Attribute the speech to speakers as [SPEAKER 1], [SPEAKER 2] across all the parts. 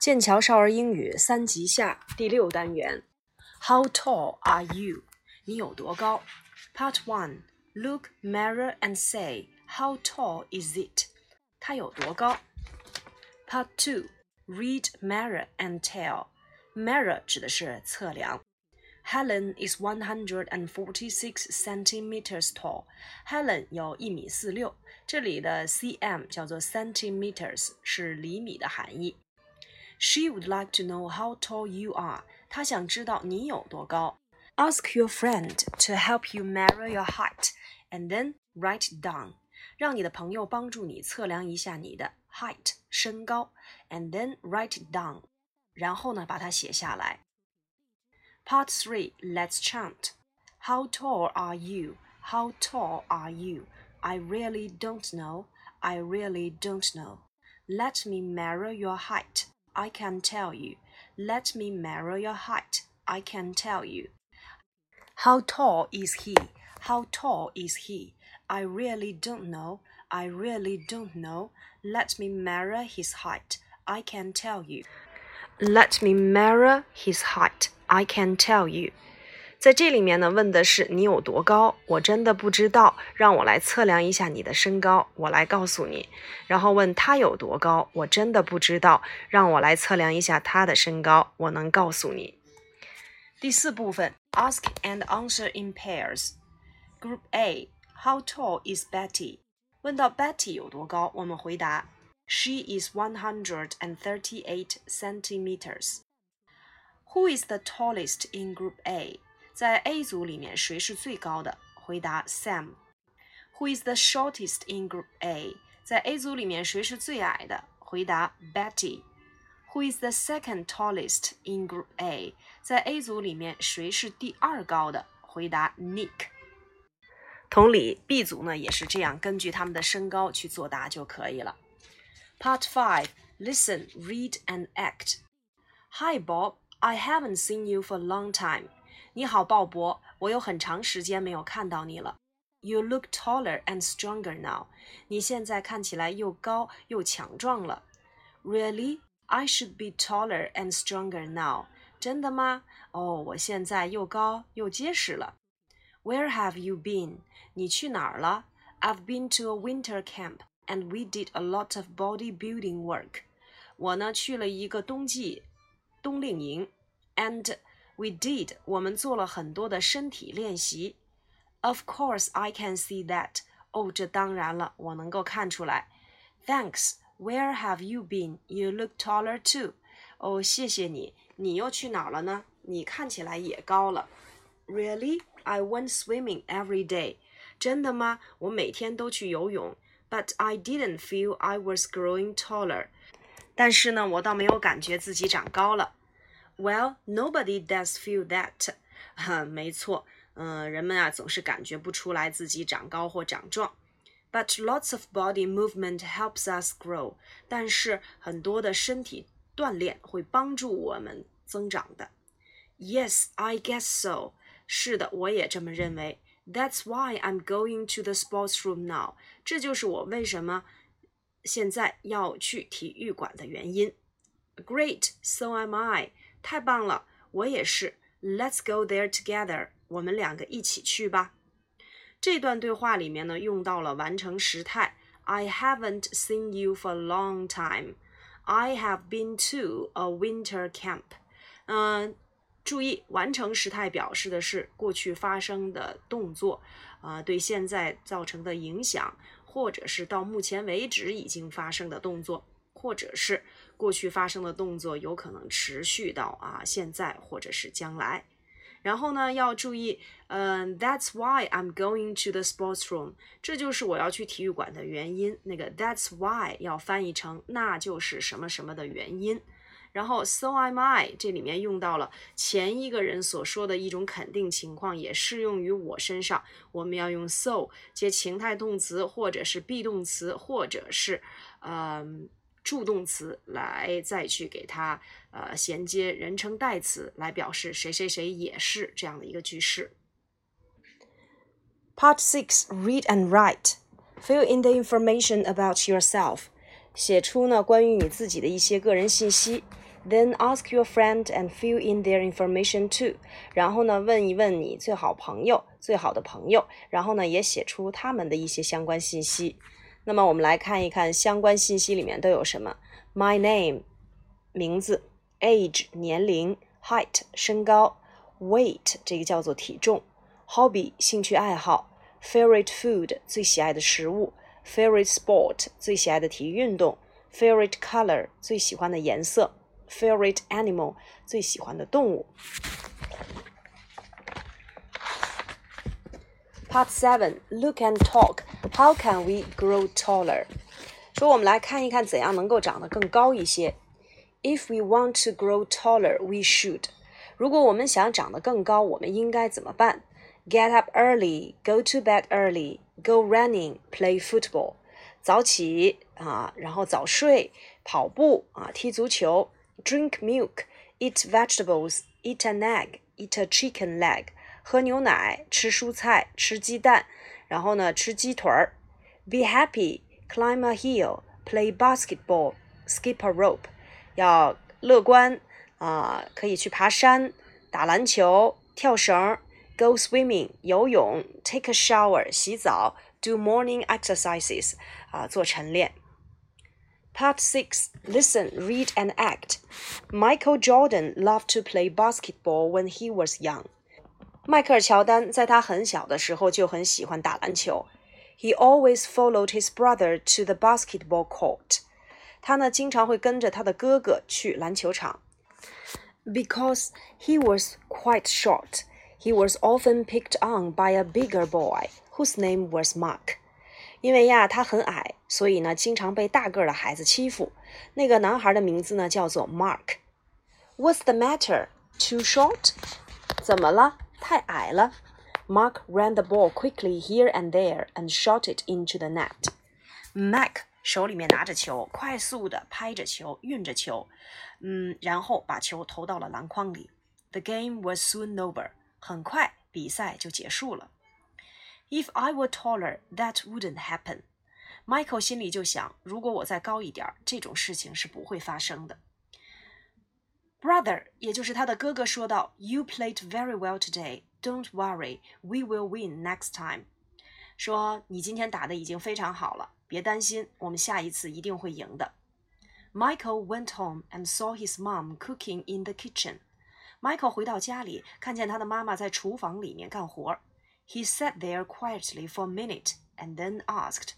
[SPEAKER 1] 剑桥少儿英语三级下第六单元。How tall are you？你有多高？Part one. Look, mirror, and say, How tall is it? 它有多高？Part two. Read, mirror, and tell. Mirror 指的是测量。Helen is one hundred and forty-six centimeters tall. Helen 有一米四六。这里的 cm 叫做 centimeters，是厘米的含义。 She would like to know how tall you are. 她想知道你有多高。Ask your friend to help you measure your height, and then write it down. 让你的朋友帮助你测量一下你的 height 身高，and then write it down. 然后呢，把它写下来。Part three, let's chant. How tall are you? How tall are you? I really don't know. I really don't know. Let me measure your height. I can tell you. Let me measure your height. I can tell you. How tall is he? How tall is he? I really don't know. I really don't know. Let me measure his height. I can tell you. Let me measure his height. I can tell you. 在这里面呢，问的是你有多高，我真的不知道，让我来测量一下你的身高，我来告诉你。然后问他有多高，我真的不知道，让我来测量一下他的身高，我能告诉你。第四部分，ask and answer in pairs。Group A，How tall is Betty？问到 Betty 有多高，我们回答，She is one hundred and thirty-eight centimeters。Who is the tallest in Group A？ 在 A 组里面，谁是最高的？回答 Sam。Who is the shortest in Group A？在 A 组里面，谁是最矮的？回答 Betty。Who is the second tallest in Group A？在 A 组里面，谁是第二高的？回答 Nick。同理，B 组呢也是这样，根据他们的身高去作答就可以了。Part Five: Listen, read, and act. Hi, Bob. I haven't seen you for a long time. 你好，鲍勃，我有很长时间没有看到你了。You look taller and stronger now。你现在看起来又高又强壮了。Really? I should be taller and stronger now。真的吗？哦，我现在又高又结实了。Where have you been？你去哪儿了？I've been to a winter camp and we did a lot of bodybuilding work。我呢去了一个冬季冬令营，and We did，我们做了很多的身体练习。Of course, I can see that. 哦，这当然了，我能够看出来。Thanks. Where have you been? You look taller too. 哦，谢谢你。你又去哪儿了呢？你看起来也高了。Really? I went swimming every day. 真的吗？我每天都去游泳。But I didn't feel I was growing taller. 但是呢，我倒没有感觉自己长高了。 Well, nobody does feel that. 哈，没错，嗯，人们啊总是感觉不出来自己长高或长壮。But lots of body movement helps us grow. 但是很多的身体锻炼会帮助我们增长的。Yes, I guess so. 是的，我也这么认为。That's why I'm going to the sports room now. 这就是我为什么现在要去体育馆的原因。Great, so am I. 太棒了，我也是。Let's go there together。我们两个一起去吧。这段对话里面呢，用到了完成时态。I haven't seen you for a long time. I have been to a winter camp. 嗯，注意，完成时态表示的是过去发生的动作，啊，对现在造成的影响，或者是到目前为止已经发生的动作。或者是过去发生的动作有可能持续到啊现在或者是将来，然后呢要注意，嗯，That's why I'm going to the sports room，这就是我要去体育馆的原因。那个 That's why 要翻译成那就是什么什么的原因。然后 So am I 这里面用到了前一个人所说的一种肯定情况，也适用于我身上。我们要用 so 接情态动词，或者是 be 动词，或者是嗯。助动词来再去给它呃衔接人称代词，来表示谁谁谁也是这样的一个句式。Part six: Read and write. Fill in the information about yourself. 写出呢关于你自己的一些个人信息。Then ask your friend and fill in their information too。然后呢，问一问你最好朋友、最好的朋友，然后呢，也写出他们的一些相关信息。那么我们来看一看相关信息里面都有什么。My name，名字；age，年龄；height，身高；weight，这个叫做体重；hobby，兴趣爱好；favorite food，最喜爱的食物；favorite sport，最喜爱的体育运动；favorite color，最喜欢的颜色；favorite animal，最喜欢的动物。Part seven, look and talk. How can we grow taller? 说我们来看一看怎样能够长得更高一些。If we want to grow taller, we should. 如果我们想长得更高，我们应该怎么办？Get up early, go to bed early, go running, play football. 早起啊，然后早睡，跑步啊，踢足球。Drink milk, eat vegetables, eat an egg, eat a chicken leg. 喝牛奶，吃蔬菜，吃鸡蛋，然后呢，吃鸡腿儿。Be happy, climb a hill, play basketball, skip a rope。要乐观啊，可以去爬山，打篮球，跳绳，go swimming，游泳，take a shower，洗澡，do morning exercises，啊，做晨练。Part six: Listen, read, and act. Michael Jordan loved to play basketball when he was young. 迈克尔·乔丹在他很小的时候就很喜欢打篮球。He always followed his brother to the basketball court. 他呢经常会跟着他的哥哥去篮球场。Because he was quite short, he was often picked on by a bigger boy whose name was Mark. 因为呀他很矮，所以呢经常被大个儿的孩子欺负。那个男孩的名字呢叫做 Mark。What's the matter? Too short? 怎么了？ 太矮了。Mark ran the ball quickly here and there and shot it into the net. Mark 手里面拿着球，快速的拍着球，运着球，嗯，然后把球投到了篮筐里。The game was soon over. 很快，比赛就结束了。If I were taller, that wouldn't happen. Michael 心里就想，如果我再高一点，这种事情是不会发生的。Brother，也就是他的哥哥说道：“You played very well today. Don't worry, we will win next time。”说你今天打的已经非常好了，别担心，我们下一次一定会赢的。Michael went home and saw his mom cooking in the kitchen. Michael 回到家里，看见他的妈妈在厨房里面干活。He sat there quietly for a minute and then asked.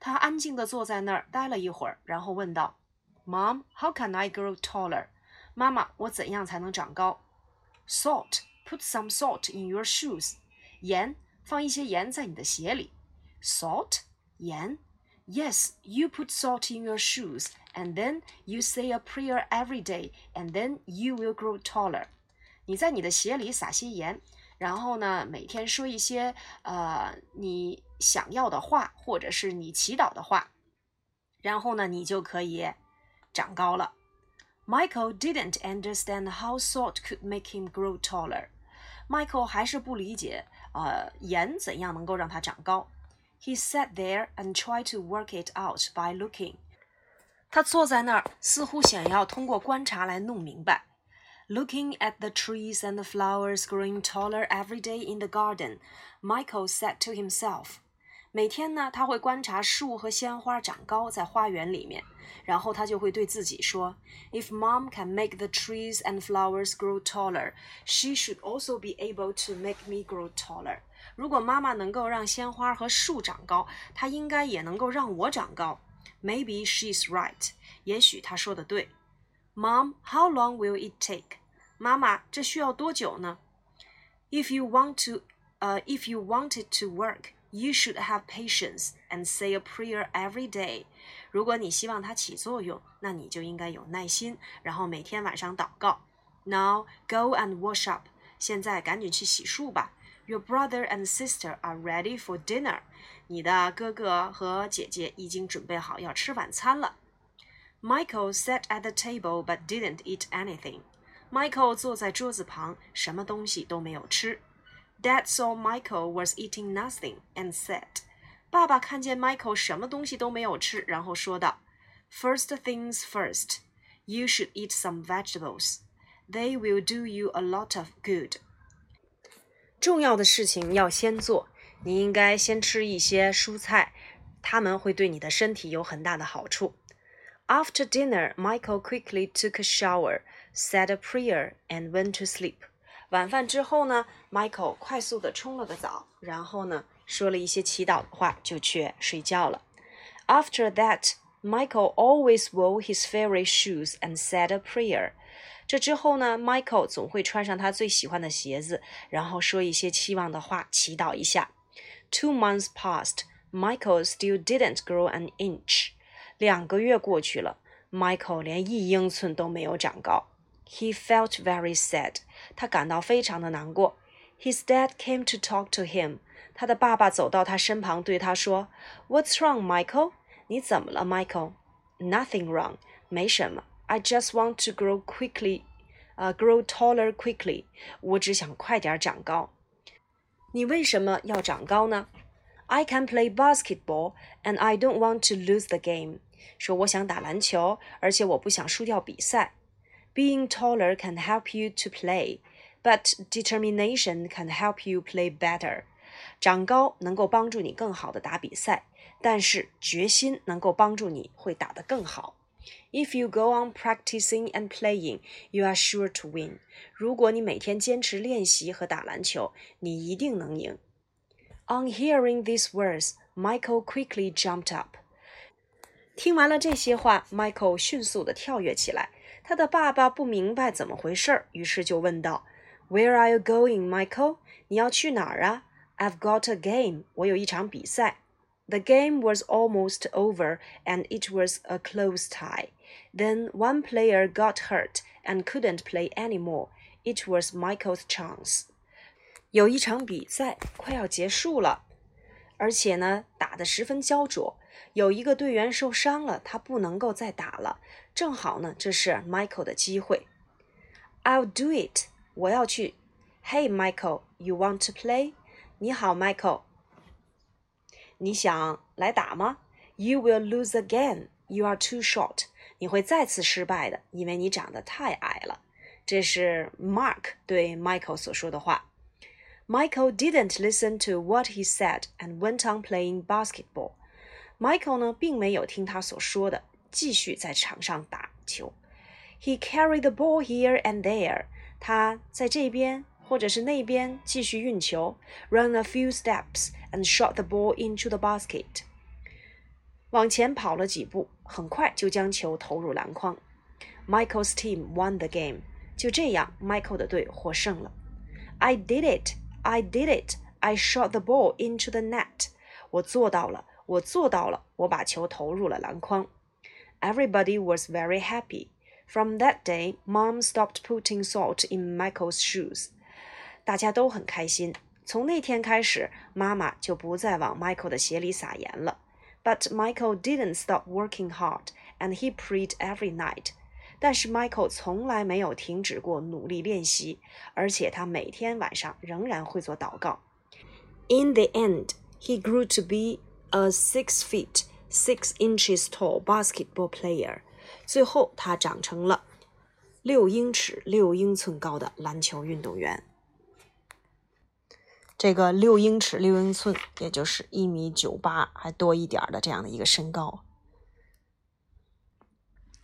[SPEAKER 1] 他安静地坐在那儿待了一会儿，然后问道：“Mom, how can I grow taller?” 妈妈，我怎样才能长高？Salt, put some salt in your shoes. 盐，放一些盐在你的鞋里。Salt，盐。Yes, you put salt in your shoes, and then you say a prayer every day, and then you will grow taller. 你在你的鞋里撒些盐，然后呢，每天说一些呃你想要的话，或者是你祈祷的话，然后呢，你就可以长高了。Michael didn't understand how salt could make him grow taller. Michael 还是不理解，呃，盐怎样能够让他长高。He sat there and tried to work it out by looking. 他坐在那儿，似乎想要通过观察来弄明白。Looking at the trees and the flowers growing taller every day in the garden, Michael said to himself. 每天呢，他会观察树和鲜花长高在花园里面，然后他就会对自己说：“If mom can make the trees and flowers grow taller, she should also be able to make me grow taller。”如果妈妈能够让鲜花和树长高，她应该也能够让我长高。Maybe she's right。也许她说的对。Mom, how long will it take？妈妈，这需要多久呢？If you want to, uh, if you want it to work. You should have patience and say a prayer every day. 如果你希望它起作用，那你就应该有耐心，然后每天晚上祷告。Now go and wash up. 现在赶紧去洗漱吧。Your brother and sister are ready for dinner. 你的哥哥和姐姐已经准备好要吃晚餐了。Michael sat at the table but didn't eat anything. Michael 坐在桌子旁，什么东西都没有吃。 Dad saw Michael was eating nothing and said, 爸爸看见 Michael 什么东西都没有吃，然后说道：“First things first, You should eat some vegetables. They will do you a lot of good. 重要的事情要先做，你应该先吃一些蔬菜，它们会对你的身体有很大的好处。After dinner, Michael quickly took a shower, said a prayer, and went to sleep. 晚饭之后呢，Michael 快速的冲了个澡，然后呢说了一些祈祷的话，就去睡觉了。After that, Michael always wore his favorite shoes and said a prayer. 这之后呢，Michael 总会穿上他最喜欢的鞋子，然后说一些期望的话，祈祷一下。Two months passed, Michael still didn't grow an inch. 两个月过去了，Michael 连一英寸都没有长高。 He felt very sad. 他感到非常的难过。His dad came to talk to him. 他的爸爸走到他身旁，对他说：“What's wrong, Michael？你怎么了，Michael？”“Nothing wrong，没什么。I just want to grow quickly，呃、uh,，grow taller quickly。我只想快点长高。你为什么要长高呢？I can play basketball and I don't want to lose the game。说我想打篮球，而且我不想输掉比赛。 Being taller can help you to play, but determination can help you play better. 长高能够帮助你更好的打比赛，但是决心能够帮助你会打得更好。If you go on practicing and playing, you are sure to win. 如果你每天坚持练习和打篮球，你一定能赢。On hearing these words, Michael quickly jumped up. 听完了这些话，Michael 迅速地跳跃起来。 他的爸爸不明白怎么回事儿，于是就问道：“Where are you going, Michael？你要去哪儿啊？”“I've got a game。我有一场比赛。”The game was almost over, and it was a close tie. Then one player got hurt and couldn't play anymore. It was Michael's chance. 有一场比赛快要结束了，而且呢，打得十分焦灼。有一个队员受伤了，他不能够再打了。 正好呢，这是 Michael 的机会。I'll do it，我要去。Hey Michael，you want to play？你好，Michael，你想来打吗？You will lose again. You are too short. 你会再次失败的，因为你长得太矮了。这是 Mark 对 Michael 所说的话。Michael didn't listen to what he said and went on playing basketball. Michael 呢，并没有听他所说的， 继续在场上打球。He carried the ball here and there。他在这边或者是那边继续运球，run a few steps and shot the ball into the basket。往前跑了几步，很快就将球投入篮筐。Michael's team won the game。就这样，Michael 的队获胜了。I did it! I did it! I shot the ball into the net。我做到了，我做到了，我把球投入了篮筐。 Everybody was very happy. From that day, Mom stopped putting salt in Michael's shoes. 大家都很开心。从那天开始，妈妈就不再往 Michael 的鞋里撒盐了。But Michael didn't stop working hard, and he prayed every night. 但是 Michael 从来没有停止过努力练习，而且他每天晚上仍然会做祷告。In the end, he grew to be a six feet Six inches tall basketball player。最后，他长成了六英尺六英寸高的篮球运动员。这个六英尺六英寸，也就是一米九八还多一点的这样的一个身高。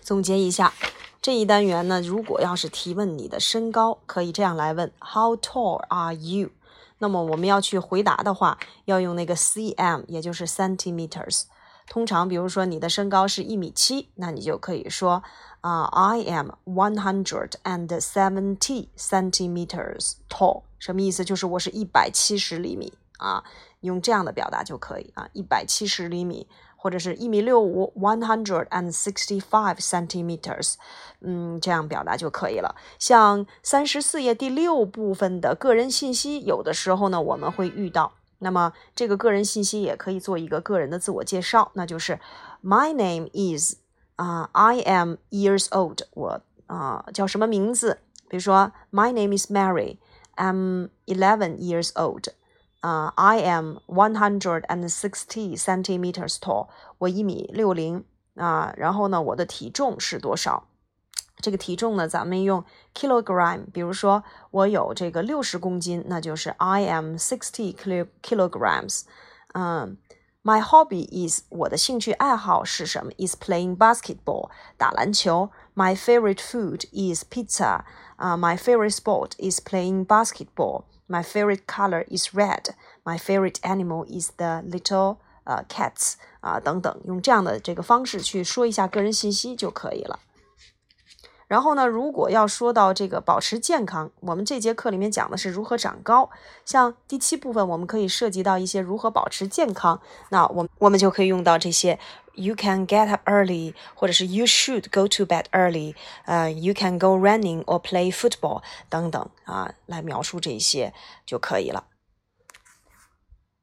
[SPEAKER 1] 总结一下这一单元呢，如果要是提问你的身高，可以这样来问：How tall are you？那么我们要去回答的话，要用那个 cm，也就是 centimeters。通常，比如说你的身高是一米七，那你就可以说啊、，I am one hundred and seventy centimeters tall。什么意思？就是我是一百七十厘米啊，用这样的表达就可以啊，一百七十厘米，或者是一米六五，one hundred and sixty-five centimeters，嗯，这样表达就可以了。像三十四页第六部分的个人信息，有的时候呢，我们会遇到。那么这个个人信息也可以做一个个人的自我介绍，那就是 My name is 啊、uh,，I am years old，我啊、uh, 叫什么名字？比如说 My name is Mary，I'm eleven years old，啊、uh,，I am one hundred and sixty centimeters tall，我一米六零啊，然后呢，我的体重是多少？ 这个体重呢，咱们用 kilogram，比如说我有这个六十公斤，那就是 I am sixty kilo kilograms。嗯，My hobby is 我的兴趣爱好是什么？Is playing basketball 打篮球。My favorite food is pizza。啊，My favorite sport is playing basketball。My favorite color is red. My favorite animal is the little 呃 cats 啊等等，用这样的这个方式去说一下个人信息就可以了。 然后呢，如果要说到这个保持健康，我们这节课里面讲的是如何长高。像第七部分，我们可以涉及到一些如何保持健康。那我我们就可以用到这些：You can get up early，或者是 You should go to bed early。呃，You can go running or play football 等等啊，来描述这些就可以了。